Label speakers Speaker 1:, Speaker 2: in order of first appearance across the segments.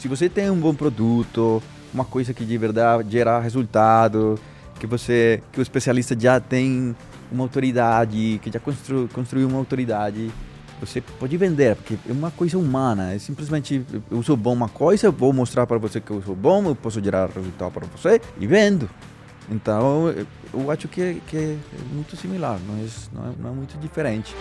Speaker 1: Se você tem um bom produto, uma coisa que de verdade gera resultado, que você, que o especialista já tem uma autoridade, que já constru, construiu uma autoridade, você pode vender, porque é uma coisa humana, é simplesmente eu sou bom uma coisa, vou mostrar para você que eu sou bom, eu posso gerar resultado para você e vendo. Então, eu acho que é, que é muito similar, não é, não é, não é muito diferente.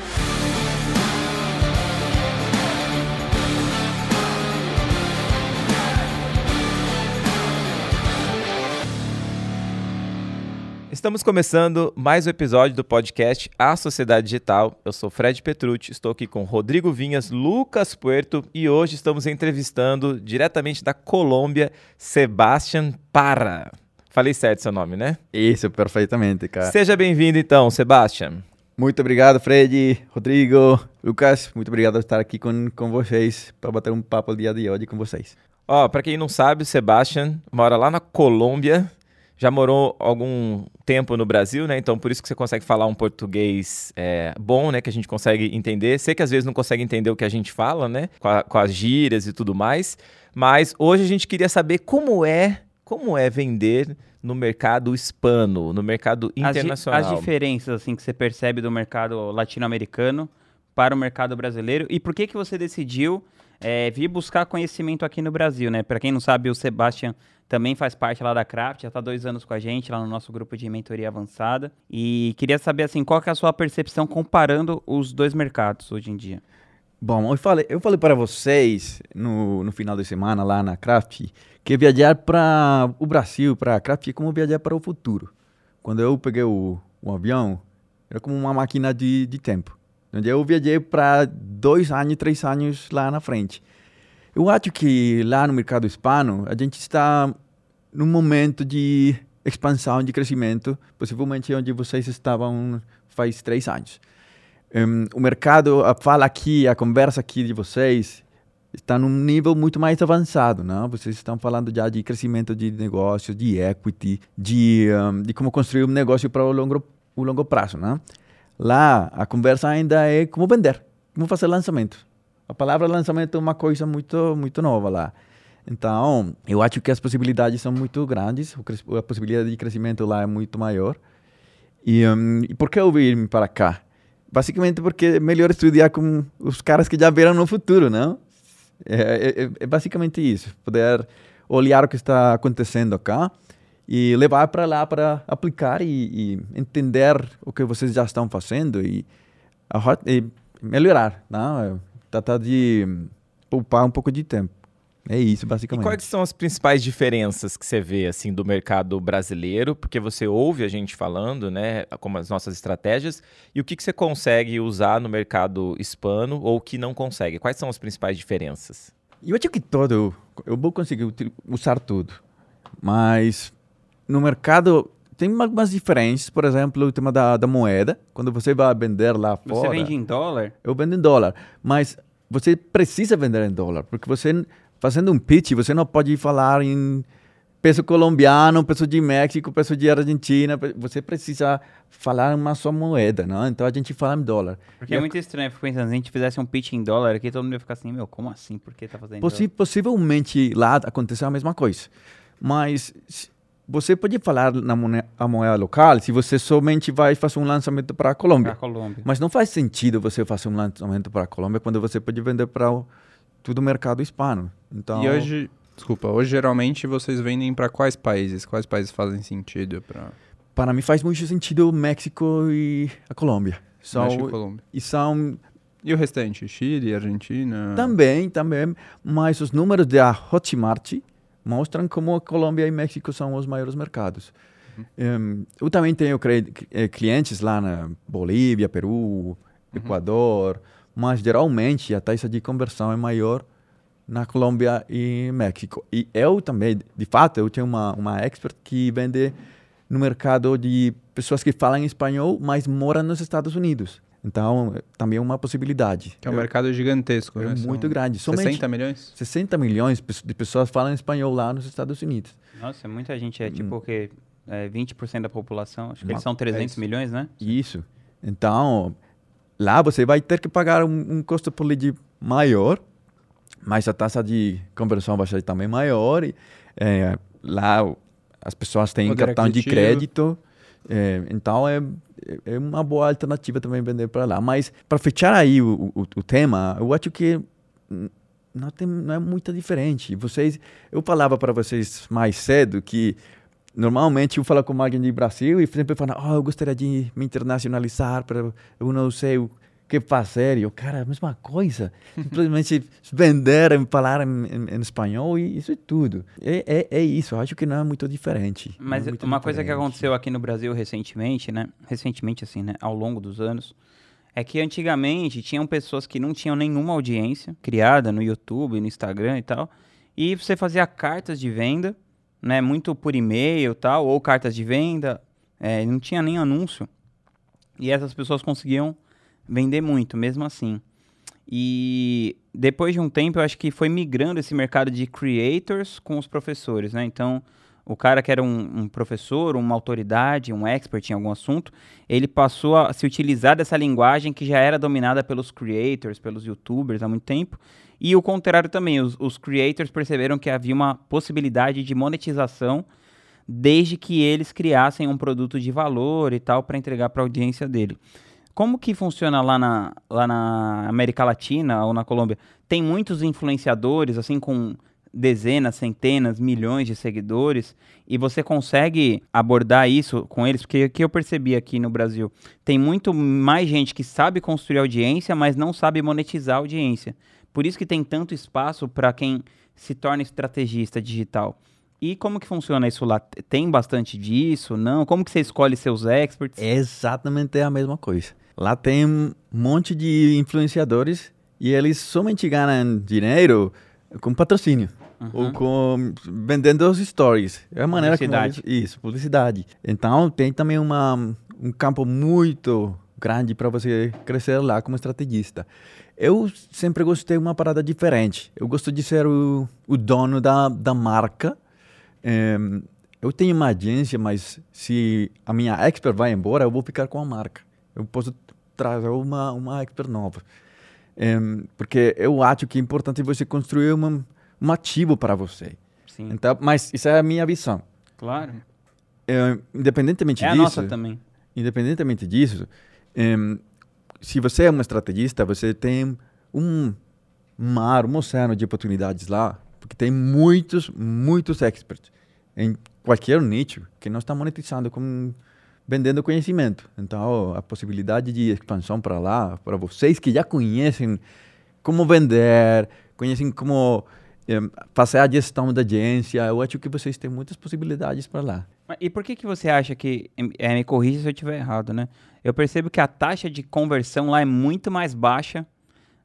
Speaker 2: Estamos começando mais um episódio do podcast A Sociedade Digital. Eu sou Fred Petrucci, estou aqui com Rodrigo Vinhas, Lucas Puerto e hoje estamos entrevistando diretamente da Colômbia, Sebastian Parra. Falei certo seu nome, né?
Speaker 1: Isso, perfeitamente, cara.
Speaker 2: Seja bem-vindo então, Sebastian.
Speaker 1: Muito obrigado, Fred, Rodrigo, Lucas. Muito obrigado por estar aqui com, com vocês para bater um papo o dia de hoje com vocês.
Speaker 2: Ó, para quem não sabe, o Sebastian mora lá na Colômbia já morou algum tempo no Brasil, né? Então por isso que você consegue falar um português é, bom, né? Que a gente consegue entender. Sei que às vezes não consegue entender o que a gente fala, né? Com, a, com as gírias e tudo mais. Mas hoje a gente queria saber como é, como é vender no mercado hispano, no mercado internacional.
Speaker 3: As, as diferenças assim que você percebe do mercado latino-americano para o mercado brasileiro e por que que você decidiu é, vir buscar conhecimento aqui no Brasil, né? Para quem não sabe, o Sebastian também faz parte lá da Craft, já está dois anos com a gente lá no nosso grupo de mentoria avançada. E queria saber assim, qual que é a sua percepção comparando os dois mercados hoje em dia?
Speaker 1: Bom, eu falei, eu falei para vocês no, no final de semana lá na Craft que viajar para o Brasil, para a Craft, é como viajar para o futuro. Quando eu peguei o, o avião, era como uma máquina de, de tempo. Onde eu viajei para dois anos, três anos lá na frente. Eu acho que lá no mercado hispano a gente está num momento de expansão, de crescimento, possivelmente onde vocês estavam faz três anos. Um, o mercado, a fala aqui, a conversa aqui de vocês está num nível muito mais avançado, não? Vocês estão falando já de crescimento de negócio, de equity, de, um, de como construir um negócio para o longo, o longo prazo, não? Lá, a conversa ainda é como vender, como fazer lançamento. A palavra lançamento é uma coisa muito, muito nova lá. Então, eu acho que as possibilidades são muito grandes, a possibilidade de crescimento lá é muito maior. E, um, e por que eu vim para cá? Basicamente porque é melhor estudar com os caras que já viram no futuro, não? É, é, é basicamente isso, poder olhar o que está acontecendo cá e levar para lá para aplicar e, e, entender o que vocês já estão fazendo e, e melhorar, não? tratar de poupar um pouco de tempo. É isso, basicamente.
Speaker 2: E quais são as principais diferenças que você vê assim do mercado brasileiro? Porque você ouve a gente falando, né, como as nossas estratégias, e o que, que você consegue usar no mercado hispano ou que não consegue? Quais são as principais diferenças?
Speaker 1: Eu acho que todo, eu vou conseguir usar tudo, mas no mercado tem algumas diferenças, por exemplo, o tema da, da moeda. Quando você vai vender lá fora.
Speaker 3: Você vende em dólar?
Speaker 1: Eu vendo em dólar. Mas você precisa vender em dólar, porque você, fazendo um pitch, você não pode falar em peso colombiano, peso de México, peso de Argentina. Você precisa falar uma só moeda, não? Então a gente fala em dólar.
Speaker 3: Porque e é muito estranho, eu fico pensando, se a gente fizesse um pitch em dólar aqui, todo mundo ia ficar assim, meu, como assim? Por que tá fazendo
Speaker 1: Possi dólar? Possivelmente lá aconteceu a mesma coisa. Mas você pode falar na moeda, moeda local se você somente vai fazer um lançamento para a Colômbia.
Speaker 3: Colômbia.
Speaker 1: Mas não faz sentido você fazer um lançamento para a Colômbia quando você pode vender para todo o mercado hispano. Então,
Speaker 4: e hoje, desculpa, hoje geralmente vocês vendem para quais países? Quais países fazem sentido para
Speaker 1: Para mim faz muito sentido México e a Colômbia.
Speaker 4: São, México e Colômbia.
Speaker 1: E são
Speaker 4: e o restante? Chile, Argentina?
Speaker 1: Também, também. Mas os números da Hotmart mostram como a Colômbia e México são os maiores mercados. Uhum. Um, eu também tenho eh, clientes lá na Bolívia, Peru, uhum. Equador, mas geralmente a taxa de conversão é maior na Colômbia e México. E eu também, de fato, eu tenho uma, uma expert que vende no mercado de pessoas que falam espanhol, mas moram nos Estados Unidos. Então, também é uma possibilidade.
Speaker 4: Que é um eu, mercado gigantesco,
Speaker 1: é
Speaker 4: né?
Speaker 1: muito São grande.
Speaker 4: Somente 60 milhões?
Speaker 1: 60 milhões de pessoas falam espanhol lá nos Estados Unidos.
Speaker 3: Nossa, muita gente. É tipo hum. que é 20% da população. Acho que eles são 300 é milhões, né?
Speaker 1: Isso. Então, lá você vai ter que pagar um, um custo por lead maior, mas a taxa de conversão vai ser também maior. E, é, lá as pessoas têm
Speaker 4: Poder
Speaker 1: cartão de crédito, é, então é, é uma boa alternativa também vender para lá. Mas para fechar aí o, o, o tema, eu acho que não, tem, não é muito diferente. Vocês, eu falava para vocês mais cedo que normalmente eu falo com alguém de Brasil e sempre falo, oh, eu gostaria de me internacionalizar, para eu não sei o que fazer. E eu, cara, a mesma coisa. Simplesmente vender, falar em, em- espanhol e isso é tudo. É, é, é isso, eu acho que não é muito diferente.
Speaker 3: Mas
Speaker 1: é muito
Speaker 3: uma coisa que
Speaker 1: diferente.
Speaker 3: aconteceu aqui no Brasil recentemente, né? Recentemente, assim, né? Ao longo dos anos, é que antigamente tinham pessoas que não tinham nenhuma audiência criada no YouTube, no Instagram e tal. E você fazia cartas de venda, né? Muito por e-mail e tal, ou cartas de venda, é, não tinha nem anúncio. E essas pessoas conseguiam vender muito, mesmo assim. E depois de um tempo, eu acho que foi migrando esse mercado de creators com os professores, né? Então, o cara que era um, um professor, uma autoridade, um expert em algum assunto, ele passou a se utilizar dessa linguagem que já era dominada pelos creators, pelos youtubers há muito tempo. E o contrário também, os, os creators perceberam que havia uma possibilidade de monetização desde que eles criassem um produto de valor e tal para entregar para a audiência dele. Como que funciona lá na, lá na América Latina ou na Colômbia? Tem muitos influenciadores, assim, com dezenas, centenas, milhões de seguidores, e você consegue abordar isso com eles? Porque o que eu percebi aqui no Brasil, tem muito mais gente que sabe construir audiência, mas não sabe monetizar a audiência. Por isso que tem tanto espaço para quem se torna estrategista digital. E como que funciona isso lá? Tem bastante disso? Não? Como que você escolhe seus experts?
Speaker 1: É exatamente a mesma coisa. Lá tem um monte de influenciadores e eles somente ganham dinheiro com patrocínio ou com vendendo os stories. É a maneira como
Speaker 3: Publicidade.
Speaker 1: eles, isso, publicidade. Então tem também uma, um campo muito grande para você crescer lá como estrategista. Eu sempre gostei de uma parada diferente. Eu gosto de ser o, o dono da, da marca. Em, eu tenho uma agência, mas se a minha expert vai embora, eu vou ficar com a marca. Eu posso trazer uma, uma expert nova. Em, porque eu acho que é importante você construir uma, um ativo para você.
Speaker 3: Sim,
Speaker 1: Então, mas isso é a minha visão.
Speaker 3: claro.
Speaker 1: Eh, independentemente
Speaker 3: É a
Speaker 1: disso,
Speaker 3: nossa também.
Speaker 1: independentemente disso, em, se você é um estrategista, você tem um mar, um oceano de oportunidades lá, porque tem muitos, muitos experts em qualquer nicho que não está monetizando com vendendo conhecimento. Então, a possibilidade de expansão para lá, para vocês que já conhecem como vender, conhecem como em, fazer a gestão da agência, eu acho que vocês têm muitas possibilidades para lá.
Speaker 3: E por que, que você acha que. É, me corrija se eu estiver errado, né? Eu percebo que a taxa de conversão lá é muito mais baixa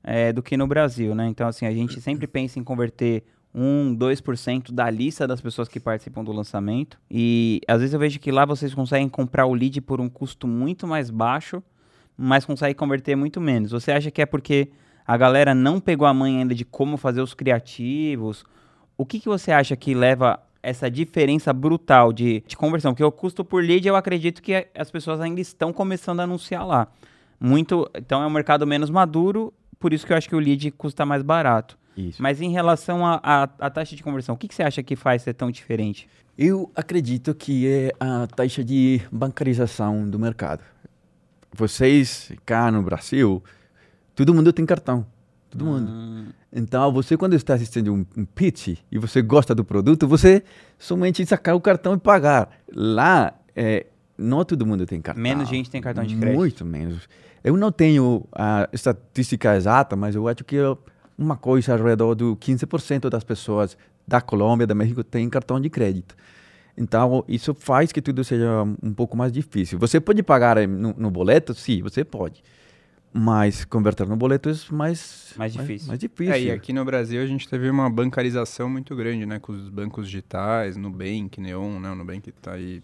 Speaker 3: é, do que no Brasil, né? Então, assim, a gente sempre pensa em converter 1, 2% da lista das pessoas que participam do lançamento. E às vezes eu vejo que lá vocês conseguem comprar o lead por um custo muito mais baixo, mas conseguem converter muito menos. Você acha que é porque a galera não pegou a manha ainda de como fazer os criativos? O que, que você acha que leva essa diferença brutal de, de conversão? Porque o custo por lead, eu acredito que as pessoas ainda estão começando a anunciar lá. Muito, então é um mercado menos maduro, por isso que eu acho que o lead custa mais barato.
Speaker 1: Isso.
Speaker 3: Mas em relação à taxa de conversão, o que, que você acha que faz ser tão diferente?
Speaker 1: Eu acredito que é a taxa de bancarização do mercado. Vocês, cá no Brasil, todo mundo tem cartão. Todo mundo.
Speaker 3: Hum,
Speaker 1: Então, você quando está assistindo um, um pitch e você gosta do produto, você somente sacar o cartão e pagar. Lá, é, não todo mundo tem cartão.
Speaker 3: Menos gente tem cartão de crédito.
Speaker 1: Muito menos. Eu não tenho a estatística exata, mas eu acho que uma coisa ao redor do 15% das pessoas da Colômbia, da México, tem cartão de crédito. Então, isso faz que tudo seja um pouco mais difícil. Você pode pagar eh, no, no boleto? Sim, você pode. Mas converter no boleto é mais,
Speaker 3: Mais difícil.
Speaker 1: Mais, difícil.
Speaker 4: É, e aqui no Brasil a gente teve uma bancarização muito grande, né? Com os bancos digitais, Nubank, Neon, né? O Nubank tá aí,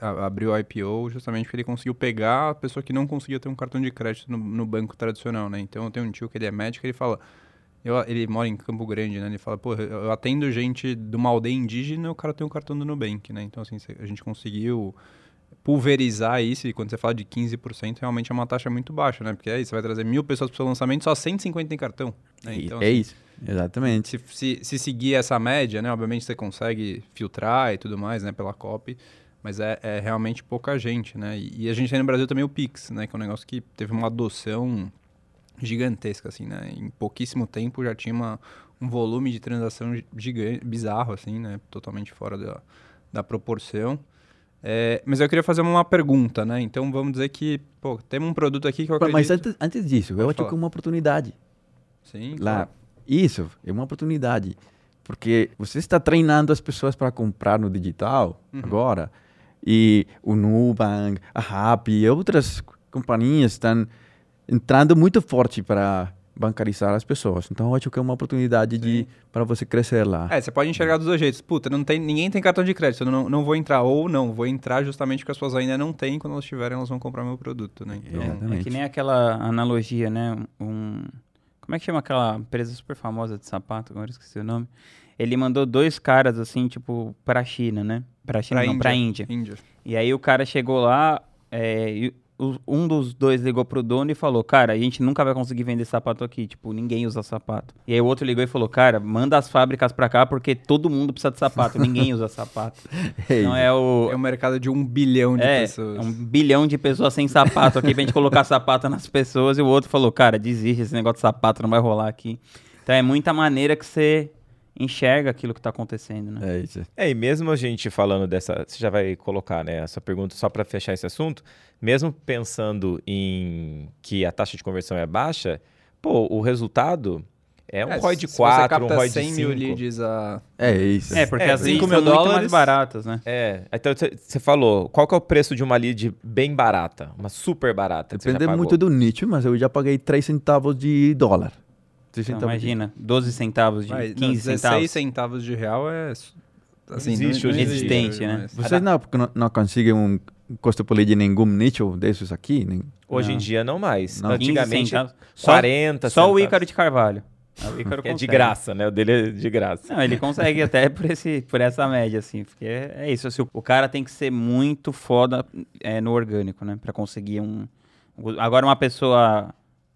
Speaker 4: abriu o IPO justamente porque ele conseguiu pegar a pessoa que não conseguia ter um cartão de crédito no, no banco tradicional, né? Então eu tenho um tio que ele é médico, ele fala... eu- ele mora em Campo Grande, né? Ele fala, pô, eu atendo gente de uma aldeia indígena, o cara tem um cartão do Nubank, né? Então, assim, a gente conseguiu pulverizar isso, e quando você fala de 15%, realmente é uma taxa muito baixa, né? Porque aí você vai trazer mil pessoas para o seu lançamento, só 150 tem cartão. Né?
Speaker 1: É,
Speaker 4: Então,
Speaker 1: é
Speaker 4: assim,
Speaker 1: isso. Exatamente.
Speaker 4: Se, se, se seguir essa média, né? Obviamente você consegue filtrar e tudo mais, né? Pela copy. Mas é, é realmente pouca gente, né? E, e a gente tem no Brasil também o Pix, né? Que é um negócio que teve uma adoção gigantesca, assim, né? Em pouquíssimo tempo já tinha uma, um volume de transação gigante, bizarro, assim, né? Totalmente fora da, da proporção. É, mas eu queria fazer uma pergunta, né? Então vamos dizer que, pô, temos um produto aqui que eu acredito...
Speaker 1: Mas antes, antes disso,
Speaker 4: Pode
Speaker 1: eu acho que é uma oportunidade.
Speaker 4: Sim,
Speaker 1: lá.
Speaker 4: claro.
Speaker 1: Isso, é uma oportunidade. Porque você está treinando as pessoas para comprar no digital
Speaker 4: Uhum.
Speaker 1: agora. E o Nubank, a Rappi e outras companhias estão entrando muito forte para bancarizar as pessoas. Então, eu acho que é uma oportunidade de para você crescer lá.
Speaker 4: É, você pode enxergar dos dois jeitos. Puta, não tem, ninguém tem cartão de crédito, eu não, não vou entrar. Ou não, vou entrar justamente porque as pessoas ainda não têm. Quando elas tiverem, elas vão comprar meu produto, né? Então,
Speaker 1: É.
Speaker 3: É que nem aquela analogia, né? Um, como é que chama aquela empresa super famosa de sapato? Agora eu esqueci o nome. Ele mandou dois caras, assim, tipo, pra China, né? Pra China, não, pra Índia.
Speaker 4: Índia.
Speaker 3: E aí o cara chegou lá, é, um dos dois ligou pro dono e falou, cara, a gente nunca vai conseguir vender sapato aqui, tipo, ninguém usa sapato. E aí o outro ligou e falou, cara, manda as fábricas pra cá porque todo mundo precisa de sapato, ninguém usa sapato. Então é o...
Speaker 4: É um mercado de um bilhão de
Speaker 3: É,
Speaker 4: pessoas.
Speaker 3: é um bilhão de pessoas sem sapato aqui pra gente colocar sapato nas pessoas e o outro falou, cara, desiste, esse negócio de sapato não vai rolar aqui. Então é muita maneira que você enxerga aquilo que tá acontecendo, né?
Speaker 1: É isso.
Speaker 2: É, e mesmo a gente falando dessa. Você já vai colocar, né, essa pergunta só para fechar esse assunto. Mesmo pensando em que a taxa de conversão é baixa, pô, o resultado é um
Speaker 4: É,
Speaker 2: ROI de
Speaker 4: se
Speaker 2: 4,
Speaker 4: você
Speaker 2: um ROI de
Speaker 4: 100 mil
Speaker 2: 5.
Speaker 4: leads a...
Speaker 1: É isso.
Speaker 3: É, porque
Speaker 2: É,
Speaker 3: as leads
Speaker 2: 5
Speaker 3: são
Speaker 2: mil
Speaker 3: muito mais
Speaker 2: dólares-
Speaker 3: baratas, né?
Speaker 2: É, então você falou, qual que é o preço de uma lead bem barata? Uma super barata?
Speaker 1: Depende muito do nicho, mas eu já paguei 3 centavos de dólar. 3
Speaker 3: Então,
Speaker 1: de-
Speaker 3: imagina, 12 centavos de
Speaker 4: não,
Speaker 3: 15
Speaker 4: 16
Speaker 3: centavos.
Speaker 4: centavos de real é... Assim,
Speaker 2: existe hoje em dia.
Speaker 3: Inexistente, né?
Speaker 4: mas-
Speaker 1: Vocês não, porque não, não conseguem um custo por em nenhum nicho desses aqui? Nem...
Speaker 2: Hoje em
Speaker 3: Não.
Speaker 2: dia não mais.
Speaker 1: Não.
Speaker 3: 15
Speaker 2: Antigamente,
Speaker 3: centavos. Só,
Speaker 2: 40
Speaker 3: só o
Speaker 2: centavos.
Speaker 3: Ícaro de Carvalho. O Ícaro
Speaker 2: Que é de graça, né? O dele é de graça.
Speaker 3: Não, ele consegue até por, esse, por essa média, assim. Porque é, é isso. assim, o cara tem que ser muito foda é, no orgânico, né? Pra conseguir um. Agora, uma pessoa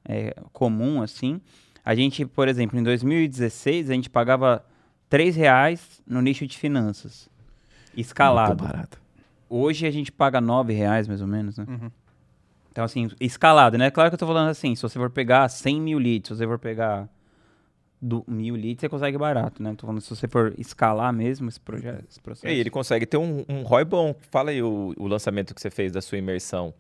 Speaker 3: é, comum, assim. A gente, por exemplo, em 2016, a gente pagava 3 reais no nicho de finanças. Escalado.
Speaker 1: Muito barato.
Speaker 3: Hoje a gente paga 9 reais, mais ou menos, né?
Speaker 4: Uhum.
Speaker 3: Então, assim, escalado, né? Claro que eu tô falando assim, se você for pegar 100 mil leads, se você for pegar do mil leads, você consegue barato, né? Tô falando se você for escalar mesmo esse projeto, esse
Speaker 2: E
Speaker 3: processo.
Speaker 2: aí, ele consegue ter um, um ROI bom. Fala aí o, o lançamento que você fez da sua imersão.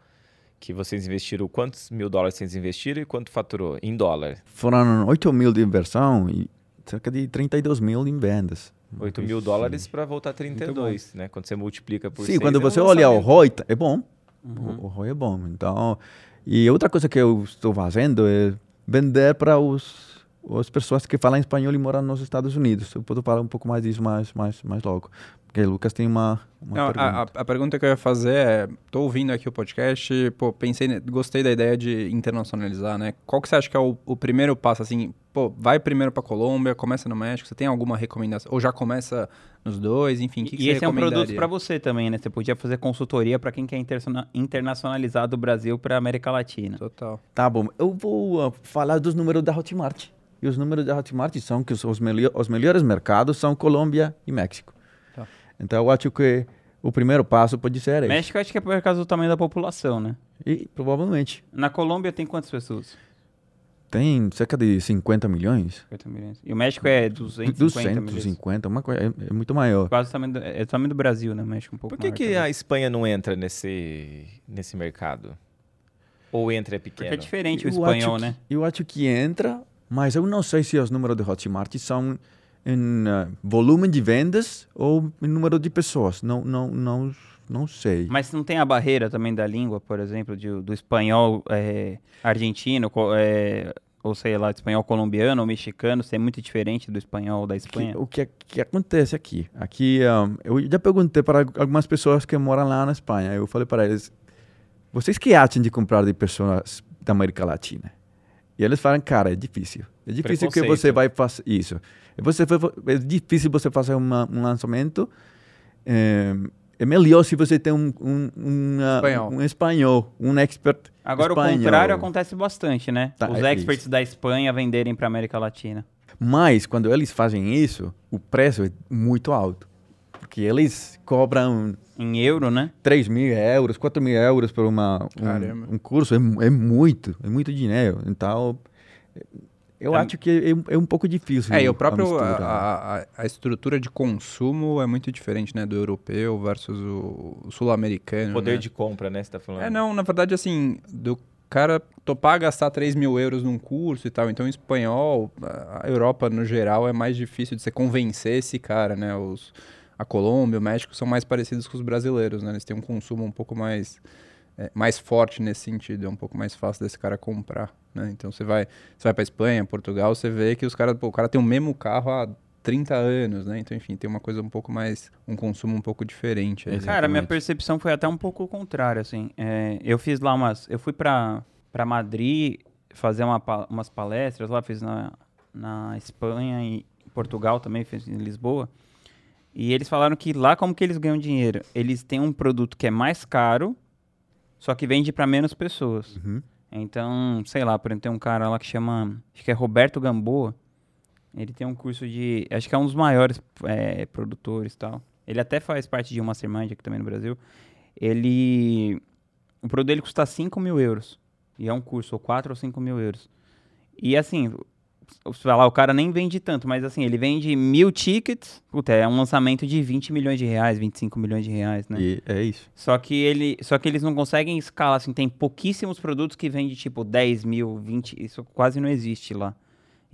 Speaker 2: Que vocês investiram, quantos mil dólares vocês investiram e quanto faturou? Em dólar.
Speaker 1: Foram 8 mil de inversão e cerca de 32 mil em vendas.
Speaker 2: 8 mil
Speaker 1: Isso.
Speaker 2: dólares para voltar a 32, né? Quando você multiplica por
Speaker 1: Sim,
Speaker 2: seis,
Speaker 1: quando
Speaker 2: é um
Speaker 1: você olha o. ROI, tá- é bom.
Speaker 3: Uhum.
Speaker 1: O, o ROI é bom. Então, e outra coisa que eu estou fazendo é vender para os as pessoas que falam espanhol e moram nos Estados Unidos. Eu posso falar um pouco mais disso mais, mais, mais logo. Porque o Lucas tem uma, uma
Speaker 4: Não, a,
Speaker 1: pergunta.
Speaker 4: a, a pergunta que eu ia fazer é, tô ouvindo aqui o podcast, pô, pensei, gostei da ideia de internacionalizar, né? Qual que você acha que é o, o primeiro passo, assim, pô, vai primeiro pra Colômbia, começa no México, você tem alguma recomendação? Ou já começa nos dois, enfim, o que, que
Speaker 3: e
Speaker 4: você
Speaker 3: esse é um produto pra você também, né? Você podia fazer consultoria pra quem quer interna- internacionalizar do Brasil pra América Latina.
Speaker 4: Total.
Speaker 1: Tá bom. Eu vou ah, falar dos números da Hotmart. E os números da Hotmart são que os, os, os melhores mercados são Colômbia e México.
Speaker 4: Tá.
Speaker 1: Então, eu acho que o primeiro passo pode ser esse.
Speaker 3: México acho que é por causa do tamanho da população, né?
Speaker 1: E provavelmente
Speaker 3: Na Colômbia tem quantas pessoas?
Speaker 1: tem cerca de 50 milhões.
Speaker 3: 50 milhões. E o México é 250 milhões.
Speaker 1: 250, uma coisa, é, é muito maior.
Speaker 3: Quase o tamanho do, é o tamanho do Brasil, né? O México um pouco
Speaker 2: Por que,
Speaker 3: maior
Speaker 2: que
Speaker 3: também.
Speaker 2: a Espanha não entra nesse, nesse mercado? Ou entra é pequeno?
Speaker 3: Porque é diferente o
Speaker 1: Eu
Speaker 3: espanhol,
Speaker 1: acho
Speaker 3: né?
Speaker 1: que- eu acho que entra, mas eu não sei se os números de Hotmart são em ah, volume de vendas ou em número de pessoas. Não, não, não, não sei.
Speaker 3: Mas não tem a barreira também da língua, por exemplo, de- do espanhol é, argentino, é, ou sei lá, espanhol colombiano ou mexicano, ser muito diferente do espanhol da Espanha?
Speaker 1: Que- o que, que acontece aqui? Aqui, um, eu já perguntei para algumas pessoas que moram lá na Espanha. Eu falei para eles: vocês que acham de comprar de pessoas da América Latina? E eles falam: cara, é difícil. É difícil que você vai fazer isso. Você, é difícil você fazer uma, um lançamento. É, é melhor se você tem um, um, um, ah,
Speaker 4: Espanhol.
Speaker 1: um espanhol, um expert
Speaker 3: Agora,
Speaker 1: espanhol.
Speaker 3: o contrário acontece bastante, né?
Speaker 1: Tá,
Speaker 3: Os
Speaker 1: é
Speaker 3: experts da Espanha venderem para América Latina.
Speaker 1: Mas quando eles fazem isso, o preço é muito alto. Porque eles cobram
Speaker 3: Em euro, né?
Speaker 1: 3 mil euros, 4 mil euros por uma, um, um curso. É, é muito, é muito dinheiro. Então, eu
Speaker 3: É-
Speaker 1: acho que é, é um pouco difícil.
Speaker 4: É, e o
Speaker 1: a
Speaker 4: próprio. A, a- a estrutura de consumo é muito diferente, né? Do europeu versus o, o sul-americano.
Speaker 2: Poder
Speaker 4: né?
Speaker 2: de compra, né? Você tá falando.
Speaker 4: É, não, na verdade, assim, do cara topar gastar 3 mil euros num curso e tal. Então, espanhol, a a Europa, no geral, é mais difícil de você convencer esse cara, né? Os, a Colômbia, o México são mais parecidos com os brasileiros, né? Eles têm um consumo um pouco mais, é, mais forte nesse sentido. É um pouco mais fácil desse cara comprar, né? Então, você vai, você vai pra Espanha, Portugal, você vê que os caras, o cara tem o mesmo carro há 30 anos, né? Então, enfim, tem uma coisa um pouco mais, um consumo um pouco diferente. aí.
Speaker 3: Cara, minha percepção foi até um pouco contrária, assim. É, eu fiz lá umas... Eu fui pra, pra Madrid fazer uma umas palestras lá, fiz na, na Espanha e Portugal também, fiz em Lisboa. E eles falaram que lá como que eles ganham dinheiro? Eles têm um produto que é mais caro, só que vende pra menos pessoas.
Speaker 1: Uhum.
Speaker 3: Então, sei lá, por exemplo, tem um cara lá que chama, acho que é Roberto Gamboa. Ele tem um curso de, acho que é um dos maiores é, produtores e tal. Ele até faz parte de uma mastermind aqui também no Brasil. Ele, o produto dele custa 5 mil euros. E é um curso, ou 4 ou 5 mil euros. E assim, vai lá, o cara nem vende tanto, mas assim, ele vende mil tickets. Puta, é um lançamento de 20 milhões de reais, 25 milhões de reais, né?
Speaker 1: E é isso.
Speaker 3: Só que, ele, só que eles não conseguem escalar, assim, tem pouquíssimos produtos que vendem, tipo, 10 mil, 20, isso quase não existe lá.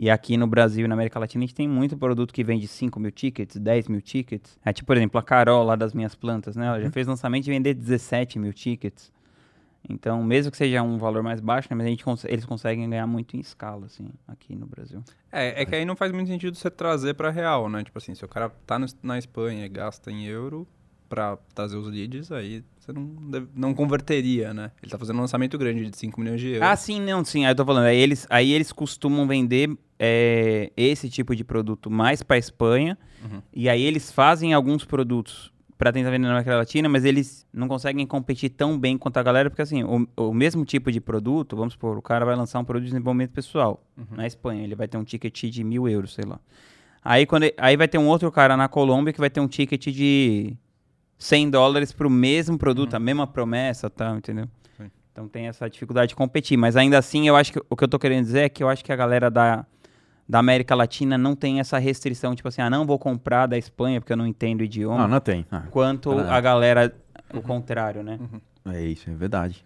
Speaker 3: E aqui no Brasil e na América Latina a gente tem muito produto que vende 5 mil tickets, 10 mil tickets. É tipo, por exemplo, a Carol lá das minhas plantas, né? Ela já fez lançamento de vender 17 mil tickets. Então, mesmo que seja um valor mais baixo, né? Mas a gente cons- eles conseguem ganhar muito em escala, assim, aqui no Brasil.
Speaker 4: É, é que aí não faz muito sentido você trazer pra real, né? Tipo assim, se o cara tá no- na Espanha e gasta em euro pra trazer os leads, aí você não, deve- não converteria, né? Ele tá fazendo um lançamento grande de 5 milhões de euros.
Speaker 3: Ah, sim, não, sim. Aí eu tô falando, aí eles, aí eles costumam vender é, esse tipo de produto mais pra Espanha.
Speaker 4: Uhum.
Speaker 3: E aí eles fazem alguns produtos pra tentar vender na América Latina, mas eles não conseguem competir tão bem quanto a galera, porque assim, o, o mesmo tipo de produto, vamos supor, o cara vai lançar um produto de desenvolvimento pessoal na Espanha, ele vai ter um ticket de mil euros, sei lá. Aí, quando aí vai ter um outro cara na Colômbia que vai ter um ticket de 100 dólares pro mesmo produto, a mesma promessa e tal, entendeu?
Speaker 4: Sim.
Speaker 3: Então tem essa dificuldade de competir. Mas ainda assim, eu acho que o que eu tô querendo dizer é que eu acho que a galera da, da América Latina não tem essa restrição, tipo assim, ah, não vou comprar da Espanha porque eu não entendo o idioma.
Speaker 1: Não, não tem. Ah,
Speaker 3: Quanto
Speaker 1: Ah.
Speaker 3: a galera, o contrário, né?
Speaker 1: é isso, é verdade.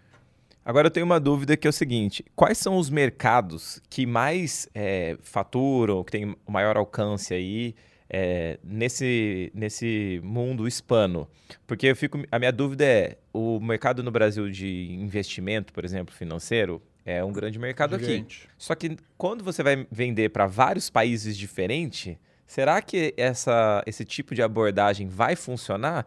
Speaker 2: Agora eu tenho uma dúvida que é o seguinte: quais são os mercados que mais é, faturam, que tem o maior alcance aí é, nesse, nesse mundo hispano? Porque eu fico, a minha dúvida é: o mercado no Brasil de investimento, por exemplo, financeiro, é um grande mercado aqui.
Speaker 4: Gigante.
Speaker 2: Só que quando você vai vender para vários países diferentes, será que essa, esse tipo de abordagem vai funcionar?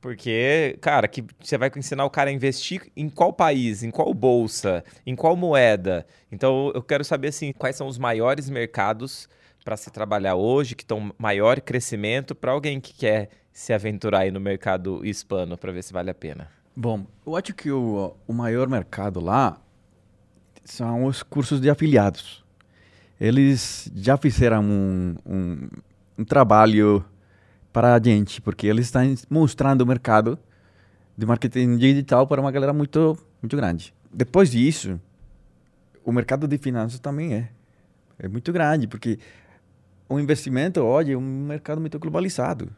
Speaker 2: Porque, cara, que você vai ensinar o cara a investir em qual país, em qual bolsa, em qual moeda. Então, eu quero saber assim, quais são os maiores mercados para se trabalhar hoje, que estão maior crescimento para alguém que quer se aventurar aí no mercado hispano para ver se vale a pena.
Speaker 1: Bom, eu acho que o, o maior mercado lá são os cursos de afiliados. Eles já fizeram um, um, um trabalho para a gente, porque eles estão mostrando o mercado de marketing digital para uma galera muito, muito grande. Depois disso, o mercado de finanças também é. É muito grande, porque o investimento hoje é um mercado muito globalizado.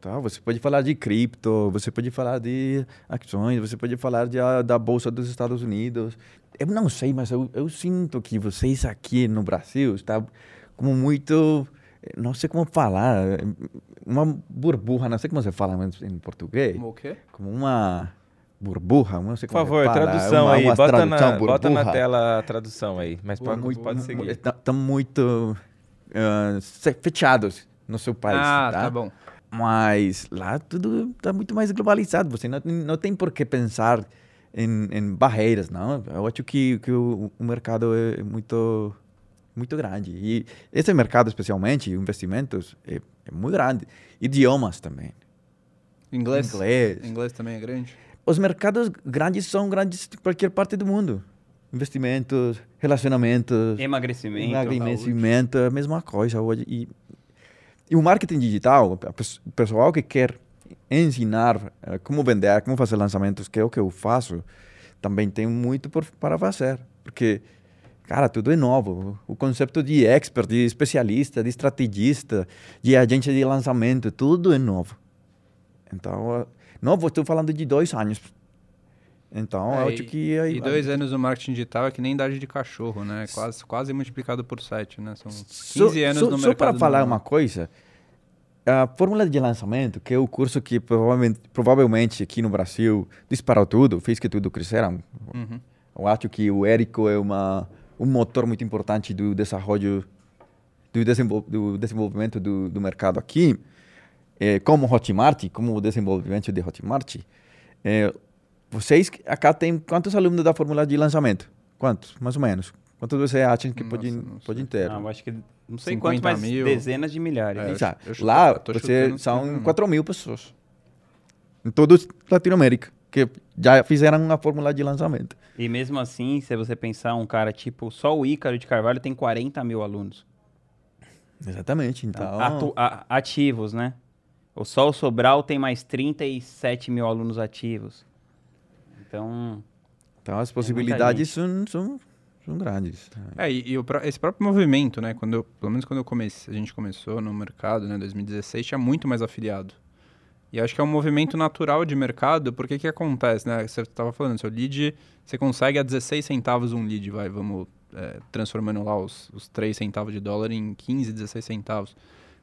Speaker 1: Tá? Você pode falar de cripto, você pode falar de ações, você pode falar de, da Bolsa dos Estados Unidos. Eu não sei, mas eu, eu sinto que vocês aqui no Brasil estão como muito. Não sei como falar. Uma burbuja, não sei como você fala em, português.
Speaker 4: O quê?
Speaker 1: Como uma burbuja, não sei
Speaker 2: Por
Speaker 1: como
Speaker 2: favor,
Speaker 1: se fala.
Speaker 2: tradução
Speaker 1: uma,
Speaker 2: aí,
Speaker 1: uma
Speaker 2: bota, na,
Speaker 1: tradução
Speaker 2: bota na tela a tradução aí, mas pode,
Speaker 4: Muito-
Speaker 2: pode seguir.
Speaker 1: Estão muito ah, se- fechados no seu país.
Speaker 4: ah,
Speaker 1: tá?
Speaker 4: tá bom.
Speaker 1: Mas lá tudo está muito mais globalizado. Você não, não tem por que pensar em, em barreiras, não. Eu acho que, que o, o mercado é muito muito grande. E esse mercado, especialmente, investimentos, é, é muito grande. Idiomas também.
Speaker 4: Inglês?
Speaker 1: Inglês.
Speaker 4: Inglês também é grande?
Speaker 1: Os mercados grandes são grandes de qualquer parte do mundo. investimentos, relacionamentos,
Speaker 3: Emagrecimento.
Speaker 1: emagrecimento, é a mesma coisa hoje. E, e o marketing digital, o pessoal que quer ensinar eh, como vender, como fazer lançamentos, que é o que eu faço, também tem muito por, para fazer. Porque, cara, tudo é novo. O conceito de expert, de especialista, de estrategista, de agente de lançamento, tudo é novo. Então, eh, novo, estou falando de dois anos. Então,
Speaker 4: É,
Speaker 1: eu acho
Speaker 4: e-
Speaker 1: que... aí
Speaker 4: E
Speaker 1: vai.
Speaker 4: dois anos no marketing digital é que nem idade de cachorro, né? Quase, quase multiplicado por sete, né? São 15
Speaker 1: Só-
Speaker 4: anos
Speaker 1: só,
Speaker 4: no
Speaker 1: só
Speaker 4: mercado.
Speaker 1: para falar uma coisa, a fórmula de lançamento, que é o curso que provavelmente, provavelmente aqui no Brasil disparou tudo, fez que tudo cresceram.
Speaker 4: Uhum.
Speaker 1: Eu acho que o Érico é uma, um motor muito importante do desenvolvimento do, desenvol, do desenvolvimento do, do mercado aqui, é, como Hotmart, como o desenvolvimento de Hotmart. É, vocês acá têm quantos alunos da fórmula de lançamento? Quantos, mais ou menos? Quantos você acham que
Speaker 4: Nossa,
Speaker 1: pode,
Speaker 4: não
Speaker 1: pode ter?
Speaker 3: Ah, eu acho que não sei
Speaker 4: 50
Speaker 3: quanto, mas
Speaker 4: mil.
Speaker 3: dezenas de milhares.
Speaker 4: É?
Speaker 1: Exato.
Speaker 4: eu chuto-
Speaker 1: Lá você,
Speaker 4: chutando
Speaker 1: são
Speaker 4: cinco,
Speaker 1: 4 mil pessoas. Em toda a Latinoamérica, que já fizeram uma fórmula de lançamento.
Speaker 3: E mesmo assim, se você pensar um cara tipo, só o Ícaro de Carvalho tem 40 mil alunos.
Speaker 1: Exatamente. Então,
Speaker 3: Atu- a- ativos, né? O Sol Sobral tem mais 37 mil alunos ativos. Então,
Speaker 1: então as possibilidades são, são, são grandes.
Speaker 4: É, e, e o esse próprio movimento, né? Quando eu, pelo menos quando eu comecei, a gente começou no mercado, né, 2016, tinha muito mais afiliado. E acho que é um movimento natural de mercado, porque que acontece, né? Você estava falando, seu lead, você consegue a 16 centavos um lead, vai, vamos é, transformando lá os, os 3 centavos de dólar em 15, 16 centavos.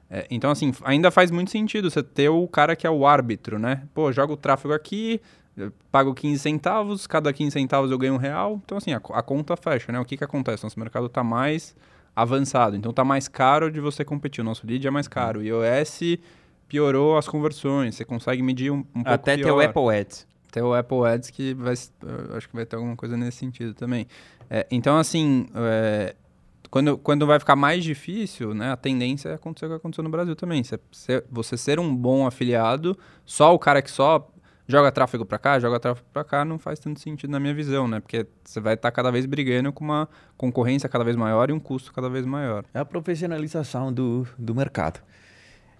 Speaker 4: É, então, assim, ainda faz muito sentido você ter o cara que é o árbitro, né? Pô, joga o tráfego aqui, eu pago 15 centavos, cada 15 centavos eu ganho um real. Então, assim, a, a conta fecha, né? O que que acontece? Nosso mercado está mais avançado, então está mais caro de você competir. O nosso lead é mais caro. O iOS piorou as conversões, você consegue medir um, um pouco
Speaker 3: até ter o Apple Ads.
Speaker 4: Tem o Apple Ads que vai, acho que vai ter alguma coisa nesse sentido também. É, então, assim, é, quando, quando vai ficar mais difícil, né, a tendência é acontecer o que aconteceu no Brasil também. Você ser um bom afiliado, só o cara que só joga tráfego para cá, joga tráfego para cá, não faz tanto sentido na minha visão, né? Porque você vai estar cada vez brigando com uma concorrência cada vez maior e um custo cada vez maior.
Speaker 1: É a profissionalização do, do mercado.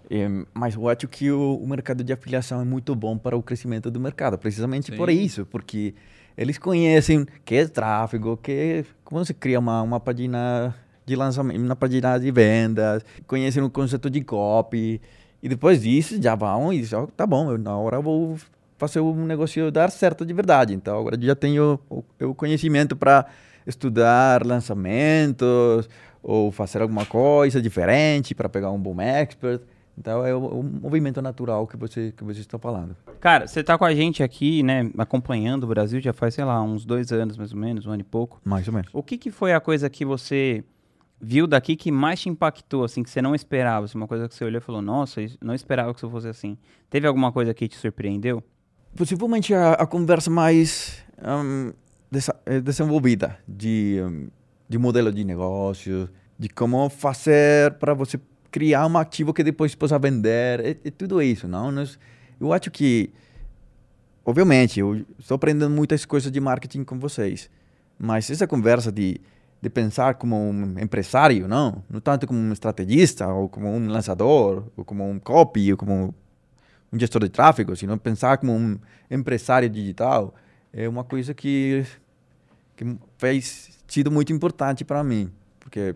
Speaker 1: É, mas eu acho que o, o mercado de afiliação é muito bom para o crescimento do mercado, precisamente por
Speaker 4: Sim.
Speaker 1: isso, porque eles conhecem que é tráfego, que é, como se cria uma, uma página de lançamento, uma página de vendas, conhecem o conceito de copy, e depois disso já vão e dizem, "Ó, tá bom, eu, na hora eu vou fazer o negócio dar certo de verdade. Então agora eu já tenho o, o conhecimento para estudar lançamentos ou fazer alguma coisa diferente para pegar um bom expert. Então é o, o movimento natural que você que você está falando.
Speaker 3: Cara, você tá com a gente aqui, né, acompanhando o Brasil já faz, sei lá, uns dois anos mais ou menos, um ano e pouco.
Speaker 1: Mais ou menos.
Speaker 3: O que, que foi a coisa que você viu daqui que mais te impactou, assim, que você não esperava? Assim, uma coisa que você olhou e falou, nossa, não esperava que isso fosse assim. Teve alguma coisa que te surpreendeu?
Speaker 1: Possivelmente a, a conversa mais desa- eh, desenvolvida de, hum, de modelo de negócio, de como fazer para você criar um ativo que depois possa vender, é, tudo isso, não? Eu acho que, obviamente, eu estou aprendendo muitas coisas de marketing com vocês, mas essa conversa de, de pensar como um empresário, não? Não tanto como um estrategista, ou como um lançador, ou como um copy, ou como um gestor de tráfego, sino pensar como um empresário digital, é uma coisa que, que fez sido muito importante para mim, porque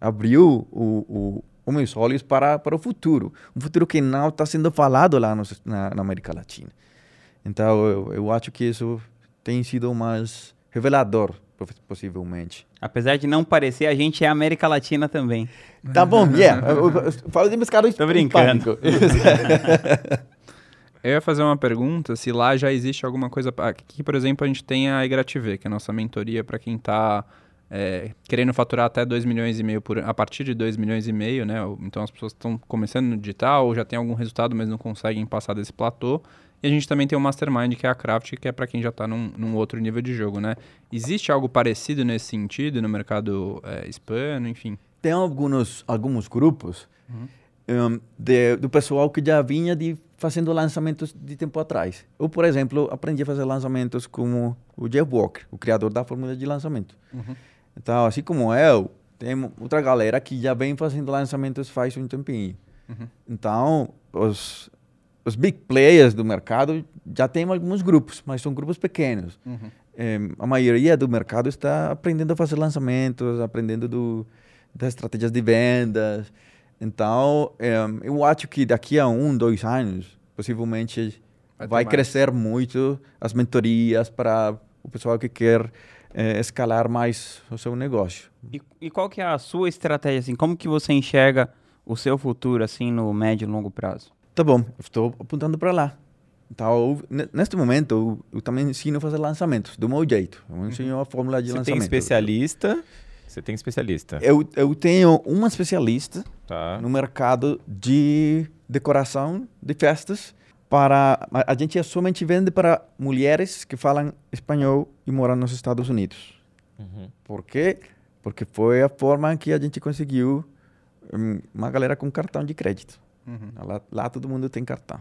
Speaker 1: abriu o, o, os meus olhos para, para o futuro, um futuro que não está sendo falado lá no, na, na América Latina. Então, eu, eu acho que isso tem sido mais revelador, poss- possivelmente.
Speaker 3: Apesar de não parecer, a gente é América Latina também.
Speaker 1: Tá bom, yeah. Falo de pescado
Speaker 3: Tô brincando.
Speaker 4: Eu ia fazer uma pergunta se lá já existe alguma coisa. Aqui, por exemplo, a gente tem a Igrative, que é a nossa mentoria para quem está querendo faturar até 2 milhões e meio por a partir de 2 milhões e meio, né? Então as pessoas estão começando no digital, ou já tem algum resultado, mas não conseguem passar desse platô. E a gente também tem o Mastermind, que é a Craft, que é para quem já está num, num outro nível de jogo, né? Existe algo parecido nesse sentido no mercado é, hispano, enfim?
Speaker 1: tem alguns alguns grupos um, de, do pessoal que já vinha de fazendo lançamentos de tempo atrás. Eu, por exemplo, aprendi a fazer lançamentos como o Jeff Walker, o criador da fórmula de lançamento.
Speaker 4: Uhum.
Speaker 1: Então, assim como eu, tem outra galera que já vem fazendo lançamentos faz um tempinho.
Speaker 4: Uhum.
Speaker 1: Então, os, os big players do mercado já tem alguns grupos, mas são grupos pequenos.
Speaker 4: Uhum.
Speaker 1: Eh, a maioria do mercado está aprendendo a fazer lançamentos, aprendendo do, das estratégias de vendas. Então, eh, eu acho que daqui a um, dois anos, possivelmente
Speaker 4: Vai
Speaker 1: vai, crescer muito as mentorias para o pessoal que quer eh, escalar mais o seu negócio.
Speaker 3: E, e qual que é a sua estratégia, assim? Como que você enxerga o seu futuro, assim, no médio e longo prazo?
Speaker 1: Tá bom, estou apontando para lá. Então, eu- ne- neste momento, eu, eu também ensino a fazer lançamentos, do meu jeito. Eu ensino a fórmula de
Speaker 2: Você tem
Speaker 1: lançamento.
Speaker 2: especialista. Você tem especialista.
Speaker 1: Eu, eu tenho uma especialista
Speaker 2: Tá.
Speaker 1: no mercado de decoração de festas. Para a gente somente vende para mulheres que falam espanhol e moram nos Estados Unidos.
Speaker 2: Uhum.
Speaker 1: Por quê? Porque foi a forma que a gente conseguiu hum, uma galera com cartão de crédito.
Speaker 4: Uhum.
Speaker 1: Lá, lá todo mundo tem cartão.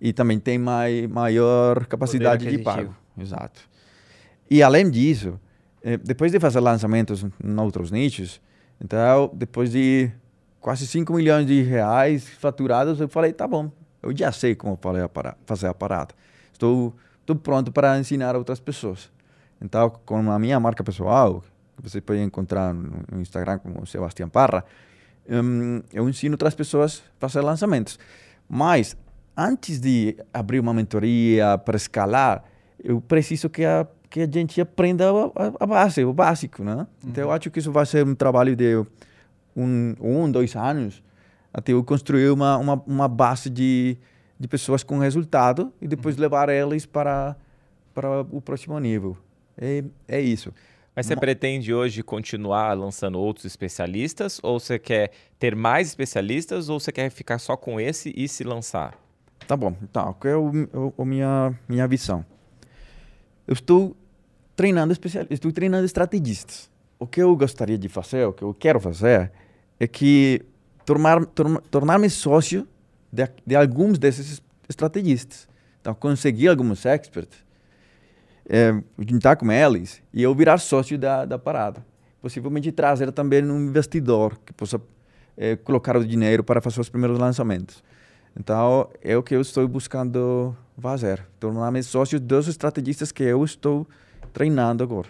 Speaker 1: E também tem mai, maior capacidade de pago. Exato. E além disso, eh, depois de fazer lançamentos em outros nichos, então, depois de quase 5 milhões de reais faturados, eu falei, tá bom, eu já sei como fazer a parada. Estou, estou pronto para ensinar outras pessoas. Então, com a minha marca pessoal, que você pode encontrar no Instagram como Sebastião Parra, hum, eu ensino outras pessoas a fazer lançamentos. Mas, antes de abrir uma mentoria para escalar, eu preciso que a, que a gente aprenda a, a- base, o básico, né? Então, eu acho que isso vai ser um trabalho de um, um dois anos, até eu construir uma, uma, uma base de, de pessoas com resultado e depois levar eles para, para o próximo nível. É, é isso.
Speaker 2: Mas você
Speaker 1: Ma-
Speaker 2: pretende hoje continuar lançando outros especialistas? Ou você quer ter mais especialistas? Ou você quer ficar só com esse e se lançar?
Speaker 1: Tá bom. Então, qual é o, o, a minha, minha visão? Eu estou treinando especialistas, estou treinando estrategistas. O que eu gostaria de fazer, o que eu quero fazer, é que tornar, torna- tornar-me sócio de, de alguns desses estrategistas. Então, conseguir alguns experts, é, juntar com eles e eu virar sócio da, da parada. Possivelmente trazer também um investidor que possa é, colocar o dinheiro para fazer os primeiros lançamentos. Então, é o que eu estou buscando fazer. Tornar-me sócio dos estrategistas que eu estou treinando agora.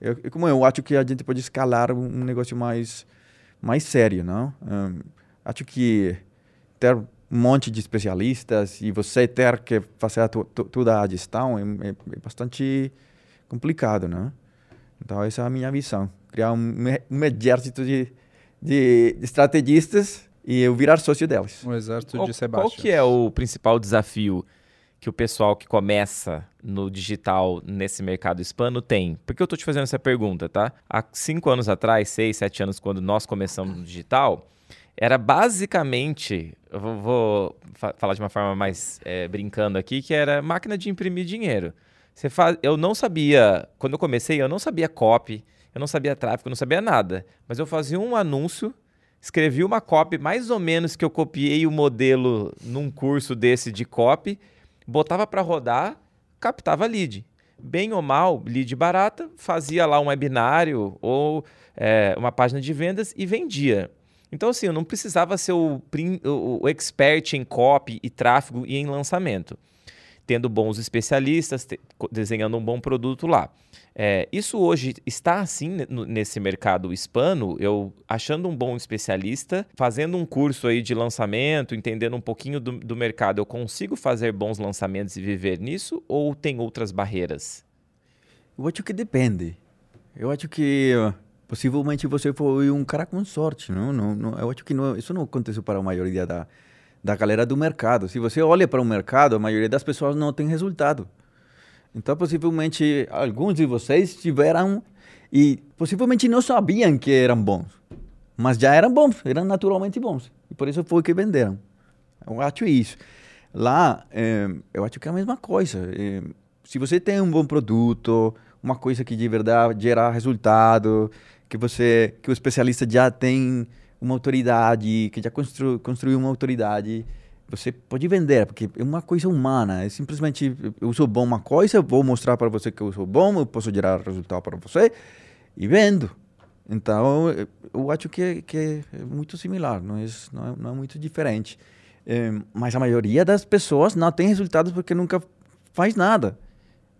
Speaker 1: Eu, como eu acho que a gente pode escalar um, um negócio mais, mais sério, não? Hum, acho que ter um monte de especialistas e você ter que fazer toda a gestão é, é, é bastante complicado, não? Então, essa é a minha visão. Criar um, um exército de, de, de estrategistas e eu virar sócio deles.
Speaker 4: O exército de Sebastião.
Speaker 2: qual que é o principal desafio que o pessoal que começa no digital nesse mercado hispano tem? Por que eu estou te fazendo essa pergunta, tá? Há cinco anos atrás, seis, sete anos, quando nós começamos no digital, era basicamente, eu vou, vou fa- falar de uma forma mais é, brincando aqui, que era máquina de imprimir dinheiro. Você faz, eu não sabia, quando eu comecei, eu não sabia copy, eu não sabia tráfego, eu não sabia nada. Mas eu fazia um anúncio, escrevi uma copy mais ou menos que eu copiei o modelo num curso desse de copy, botava para rodar, captava lead. Bem ou mal, lead barata, fazia lá um webinário ou é, uma página de vendas e vendia. Então, assim, eu não precisava ser o, o- o expert em copy e tráfego e em lançamento. Tendo bons especialistas, desenhando um bom produto lá. É, isso hoje está assim nesse mercado hispano, eu achando um bom especialista, fazendo um curso aí de lançamento, entendendo um pouquinho do, do mercado, eu consigo fazer bons lançamentos e viver nisso ou tem outras barreiras?
Speaker 1: Eu acho que depende. Eu acho que possivelmente você foi um cara com sorte, não? não, não eu acho que não, isso não aconteceu para a maioria da, da galera do mercado. Se você olha para o mercado, a maioria das pessoas não tem resultado. Então, possivelmente, alguns de vocês tiveram e possivelmente não sabiam que eram bons, mas já eram bons, eram naturalmente bons. E por isso foi que venderam. Eu acho isso. Lá, eh, eu acho que é a mesma coisa. Eh, se você tem um bom produto, uma coisa que de verdade gera resultado, que você, que o especialista já tem uma autoridade, que já constru, construiu uma autoridade, você pode vender, porque é uma coisa humana. É simplesmente eu sou bom uma coisa, vou mostrar para você que eu sou bom, eu posso gerar resultado para você e vendo. Então, eu acho que, que é muito similar, não é, não é, não é muito diferente. É, mas a maioria das pessoas não tem resultados porque nunca faz nada.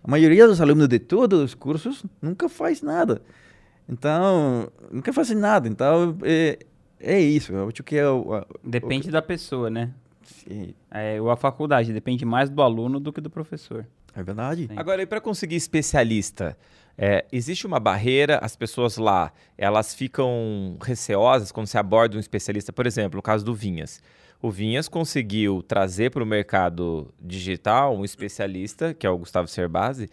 Speaker 1: A maioria dos alunos de todos os cursos nunca faz nada. Então, nunca fazem nada. Então, é, é isso. Eu acho que é o, a,
Speaker 3: Depende
Speaker 1: o,
Speaker 3: da pessoa, né?
Speaker 1: Sim,
Speaker 3: É, ou a faculdade, depende mais do aluno do que do professor.
Speaker 1: é verdade.
Speaker 3: Sim.
Speaker 2: Agora, e para conseguir especialista, é, existe uma barreira? As pessoas lá, elas ficam receosas quando se aborda um especialista? Por exemplo, o caso do Vinhas. O Vinhas conseguiu trazer para o mercado digital um especialista, que é o Gustavo Cerbasi,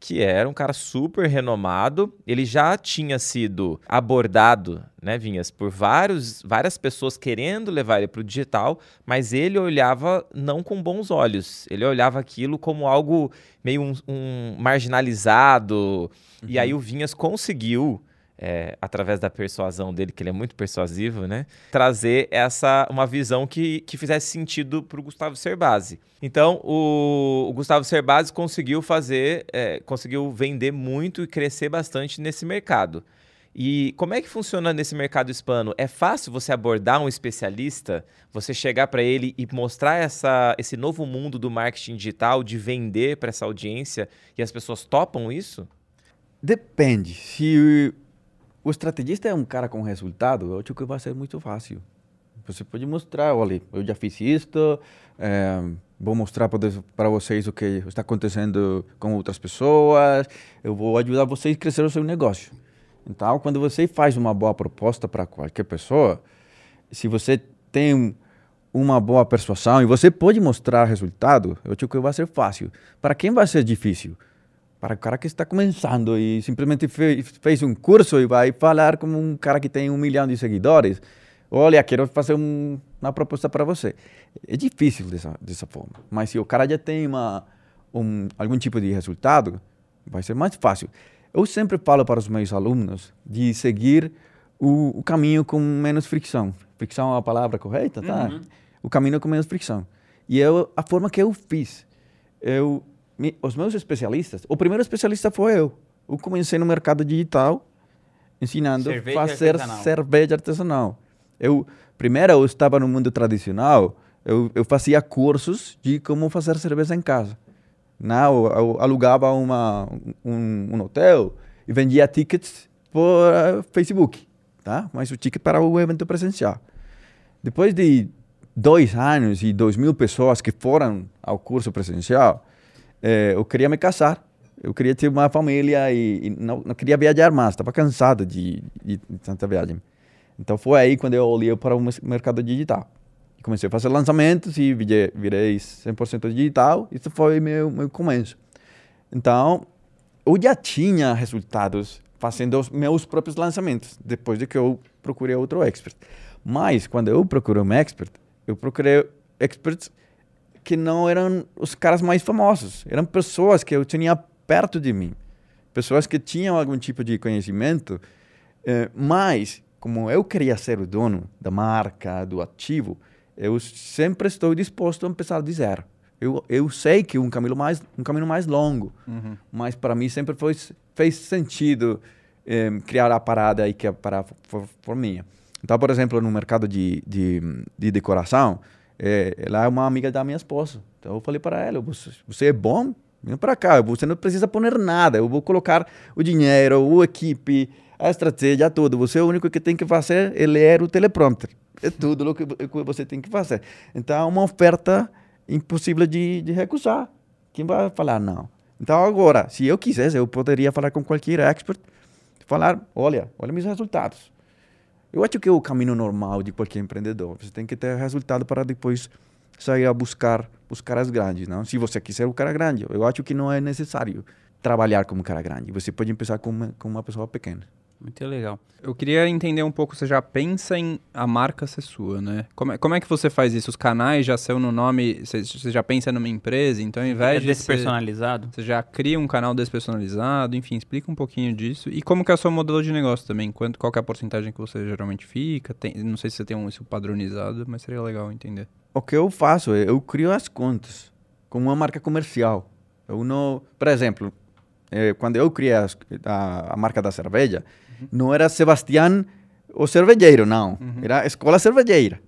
Speaker 2: que era um cara super renomado. Ele já tinha sido abordado, né, Vinhas, por vários, várias pessoas querendo levar ele para o digital, mas ele olhava não com bons olhos. Ele olhava aquilo como algo meio um, um marginalizado. E aí o Vinhas conseguiu, é, através da persuasão dele, que ele é muito persuasivo, né, trazer essa uma visão que, que fizesse sentido para o Gustavo Cerbasi. Então, o, o Gustavo Cerbasi conseguiu fazer, é, conseguiu vender muito e crescer bastante nesse mercado. E como é que funciona nesse mercado hispano? É fácil você abordar um especialista, você chegar para ele e mostrar essa, esse novo mundo do marketing digital, de vender para essa audiência e as pessoas topam isso?
Speaker 1: Depende. Se o estrategista é um cara com resultado, eu acho que vai ser muito fácil. Você pode mostrar, olha, eu já fiz isto, é, vou mostrar para vocês o que está acontecendo com outras pessoas, eu vou ajudar vocês a crescer o seu negócio. Então, quando você faz uma boa proposta para qualquer pessoa, se você tem uma boa persuasão e você pode mostrar resultado, eu acho que vai ser fácil. Para quem vai ser difícil? Para o cara que está começando e simplesmente fez, fez um curso e vai falar como um cara que tem um milhão de seguidores. Olha, quero fazer um, uma proposta para você. É difícil dessa, dessa forma. Mas se o cara já tem uma, um, algum tipo de resultado, vai ser mais fácil. Eu sempre falo para os meus alunos de seguir o, o caminho com menos fricção. Fricção é a palavra correta, tá?
Speaker 3: Uhum.
Speaker 1: O caminho com menos fricção. E eu, a forma que eu fiz, eu, me, os meus especialistas, o primeiro especialista foi eu. Eu comecei no mercado digital ensinando
Speaker 3: Cerveja
Speaker 1: a fazer
Speaker 3: artesanal.
Speaker 1: cerveja artesanal. Eu primeiro eu estava no mundo tradicional, eu, eu fazia cursos de como fazer cerveja em casa. Não, eu, eu alugava uma, um, um hotel e vendia tickets por eh, Facebook, tá? Mas o ticket para o evento presencial. Depois de dois anos e dois mil pessoas que foram ao curso presencial, eh, eu queria me casar. Eu queria ter uma família e, e não, não queria viajar mais. Estava cansado de, de, de tanta viagem. Então foi aí quando eu olhei para o mercado digital. Comecei a fazer lançamentos e virei 100% digital. Isso foi meu, meu começo. Então, eu já tinha resultados fazendo os meus próprios lançamentos, depois de que eu procurei outro expert. Mas, quando eu procurei um expert, eu procurei experts que não eram os caras mais famosos. Eram pessoas que eu tinha perto de mim. Pessoas que tinham algum tipo de conhecimento, eh, mas, como eu queria ser o dono da marca, do ativo, eu sempre estou disposto a começar de zero. Eu, eu sei que um caminho mais um caminho mais longo,
Speaker 4: Uhum.
Speaker 1: mas para mim sempre foi, fez sentido eh, criar a parada e que a parada for, for minha. Então, por exemplo, no mercado de, de, de decoração, eh, ela é uma amiga da minha esposa. Então eu falei para ela, você, você é bom? Vem para cá, você não precisa pôr nada, eu vou colocar o dinheiro, a equipe, a estratégia, tudo. Você é o único que tem que fazer é ler o teleprompter. É tudo o que que você tem que fazer. Então, é uma oferta impossível de, de recusar. Quem vai falar não? Então, agora, se eu quisesse, eu poderia falar com qualquer expert, falar, olha, olha meus resultados. Eu acho que é o caminho normal de qualquer empreendedor. Você tem que ter resultado para depois sair a buscar os caras grandes, não? Se você quiser o cara grande, eu acho que não é necessário trabalhar como cara grande. Você pode começar com uma, com uma pessoa pequena.
Speaker 3: Muito legal.
Speaker 4: Eu queria entender um pouco, você já pensa em a marca ser sua, né? Como é, como é que você faz isso? Os canais já são no nome, você, você já pensa numa empresa, então ao
Speaker 3: É
Speaker 4: invés de ser,
Speaker 3: despersonalizado?
Speaker 4: você já cria um canal despersonalizado, enfim, explica um pouquinho disso. E como que é o seu modelo de negócio também? Quanto, qual que é a porcentagem que você geralmente fica? Tem- não sei se você tem um, isso padronizado, mas seria legal entender.
Speaker 1: o que eu faço é eu crio as contas como uma marca comercial. Eu não, por exemplo, eh, quando eu criei as- a, a marca da cerveja, não era Sebastián o cervejeiro, não. Era Escola Cervejeira.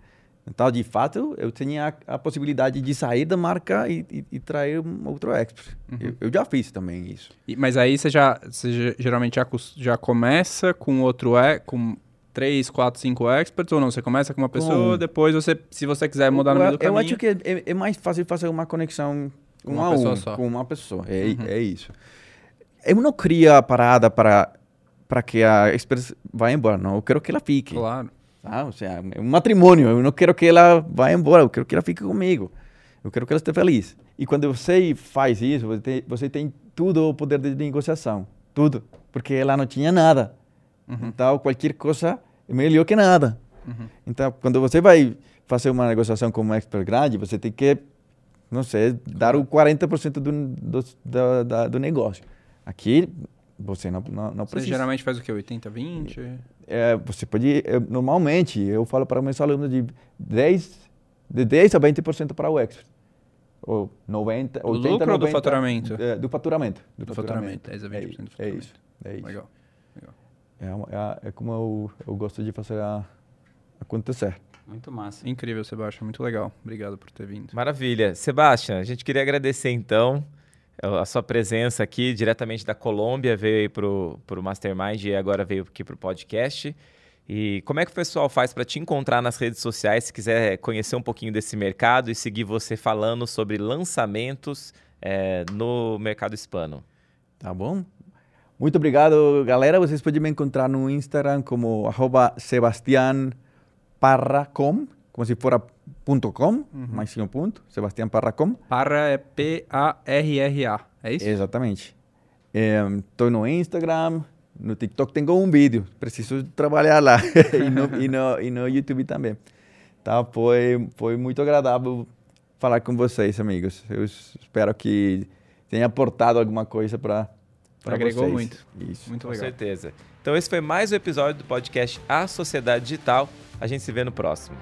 Speaker 1: Então, de fato, eu tinha a, a possibilidade de sair da marca e, e, e trazer um outro expert. Eu, eu já fiz também isso.
Speaker 4: E- mas aí você já, você ge- geralmente já, já começa com outro, com três, quatro, cinco experts ou não? Você começa com uma pessoa,
Speaker 1: Com-
Speaker 4: depois você, se você quiser mudar no
Speaker 1: eu,
Speaker 4: meio do
Speaker 1: eu
Speaker 4: caminho...
Speaker 1: acho que é, é mais fácil fazer uma conexão
Speaker 4: Com
Speaker 1: um
Speaker 4: uma
Speaker 1: a
Speaker 4: pessoa
Speaker 1: um,
Speaker 4: só.
Speaker 1: com uma pessoa. É, é isso. Eu não crio a parada para para que a experiência vá embora, não. Eu quero que ela fique.
Speaker 4: Claro.
Speaker 1: Ah, ou seja, é um matrimônio. Eu não quero que ela vá embora. Eu quero que ela fique comigo. Eu quero que ela esteja feliz. E quando você faz isso, você tem, você tem tudo o poder de negociação. Tudo. Porque ela não tinha nada. Então, qualquer coisa é melhor que nada. Então, quando você vai fazer uma negociação com um expert grande, você tem que, não sei, dar o 40% do, do, do negócio. Aqui, você não, não, não
Speaker 4: Você
Speaker 1: precisa.
Speaker 4: geralmente faz o quê? 80, 20?
Speaker 1: É, você pode, é, normalmente, eu falo para meus alunos de 10, de 10 a 20% para o expert. Ou 90,
Speaker 4: Do
Speaker 1: 80,
Speaker 4: lucro ou do
Speaker 1: 90,
Speaker 4: faturamento?
Speaker 1: é, do faturamento.
Speaker 4: Do faturamento, 10 a 20%
Speaker 1: É,
Speaker 4: do
Speaker 1: é
Speaker 4: faturamento.
Speaker 1: isso. É isso.
Speaker 4: Legal.
Speaker 1: É, uma- é, é como eu, eu gosto de fazer a, acontecer.
Speaker 3: Muito massa.
Speaker 4: Incrível, Sebastião. Muito legal. Obrigado por ter vindo.
Speaker 2: Maravilha. Sebastião, a gente queria agradecer então a sua presença aqui diretamente da Colômbia, veio aí pro, pro Mastermind e agora veio aqui pro podcast. E como é que o pessoal faz para te encontrar nas redes sociais, se quiser conhecer um pouquinho desse mercado e seguir você falando sobre lançamentos eh, no mercado hispano?
Speaker 1: Tá bom? Muito obrigado, galera. Vocês podem me encontrar no Instagram como arroba sebastianparracom, como se fora ponto .com, mais sim um ponto, Sebastián Parracom.
Speaker 4: Parra é P-A-R-R-A. É isso?
Speaker 1: Exatamente. Estou no Instagram, no TikTok tenho um vídeo, preciso trabalhar lá e, no, e, no, e no YouTube também. Tá? Foi, foi muito agradável falar com vocês, amigos. Eu espero que tenha aportado alguma coisa para para
Speaker 4: Agregou
Speaker 1: vocês.
Speaker 4: muito.
Speaker 1: Isso.
Speaker 4: Muito
Speaker 2: Com
Speaker 4: legal.
Speaker 2: certeza. Então esse foi mais um episódio do podcast A Sociedade Digital. A gente se vê no próximo.